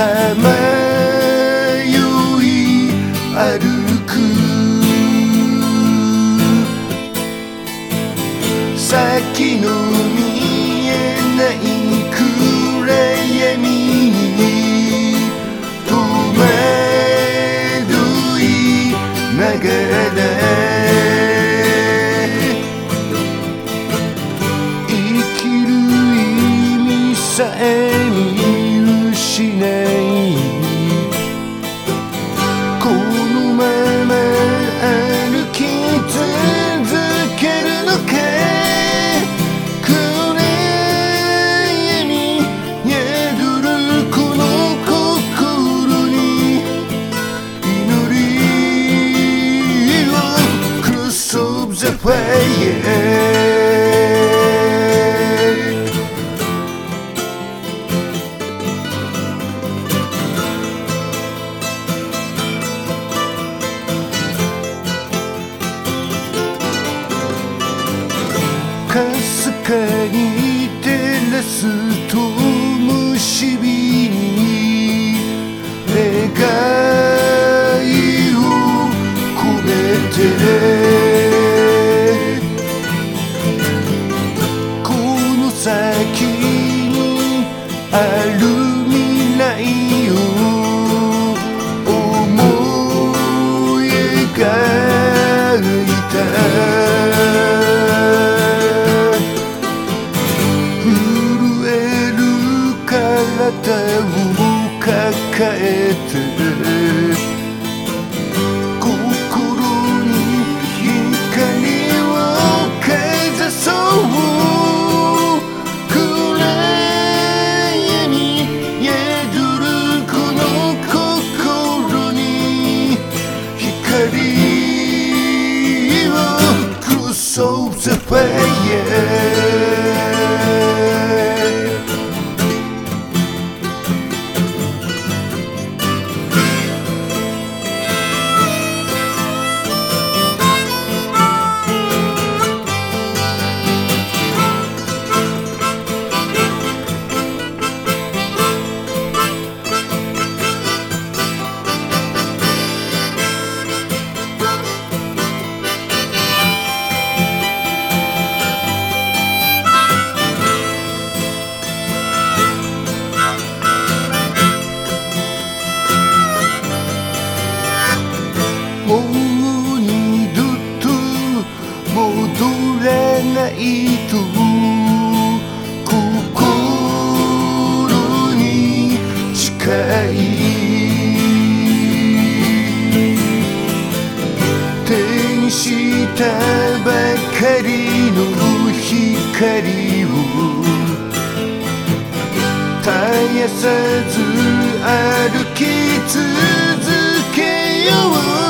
さまよい歩く。先のかすかに照らすと虫火に願いを込めて守着黑夜取れないと心に誓い手にしたばかりの光を。絶やさず歩き続けよう。